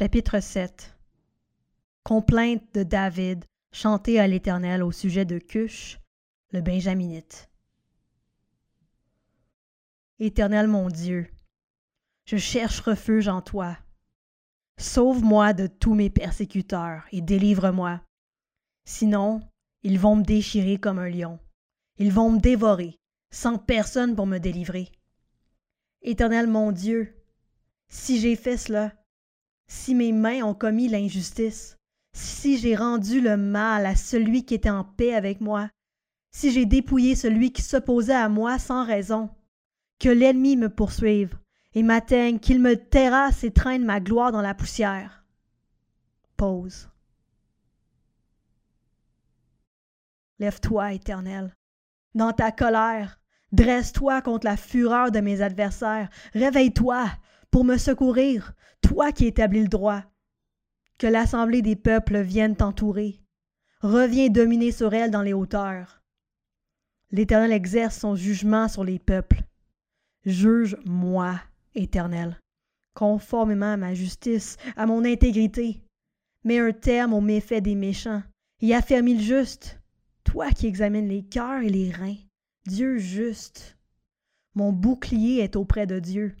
Chapitre 7 Complainte de David chantée à l'Éternel au sujet de Cush, le Benjaminite. Éternel mon Dieu, je cherche refuge en toi. Sauve-moi de tous mes persécuteurs et délivre-moi. Sinon, ils vont me déchirer comme un lion. Ils vont me dévorer, sans personne pour me délivrer. Éternel mon Dieu, si j'ai fait cela, si mes mains ont commis l'injustice, si j'ai rendu le mal à celui qui était en paix avec moi, si j'ai dépouillé celui qui s'opposait à moi sans raison, que l'ennemi me poursuive et m'atteigne, qu'il me terrasse et traîne ma gloire dans la poussière. Pause. Lève-toi, Éternel, dans ta colère, dresse-toi contre la fureur de mes adversaires, réveille-toi pour me secourir, toi qui établis le droit. Que l'assemblée des peuples vienne t'entourer. Reviens dominer sur elle dans les hauteurs. L'Éternel exerce son jugement sur les peuples. Juge-moi, Éternel, conformément à ma justice, à mon intégrité. Mets un terme aux méfaits des méchants et affermis le juste, toi qui examines les cœurs et les reins, Dieu juste. Mon bouclier est auprès de Dieu.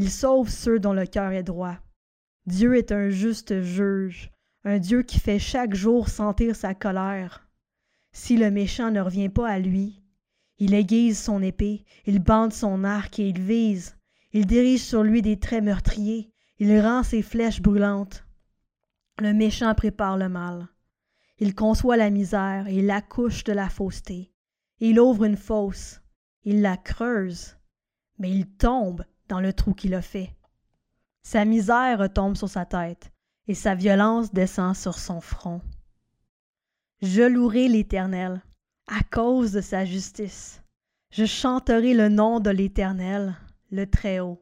Il sauve ceux dont le cœur est droit. Dieu est un juste juge, un Dieu qui fait chaque jour sentir sa colère. Si le méchant ne revient pas à lui, il aiguise son épée, il bande son arc et il vise, il dirige sur lui des traits meurtriers, il rend ses flèches brûlantes. Le méchant prépare le mal. Il conçoit la misère et il accouche de la fausseté. Il ouvre une fosse, il la creuse, mais il tombe dans le trou qu'il a fait. Sa misère retombe sur sa tête, et sa violence descend sur son front. Je louerai l'Éternel à cause de sa justice. Je chanterai le nom de l'Éternel, le Très-Haut.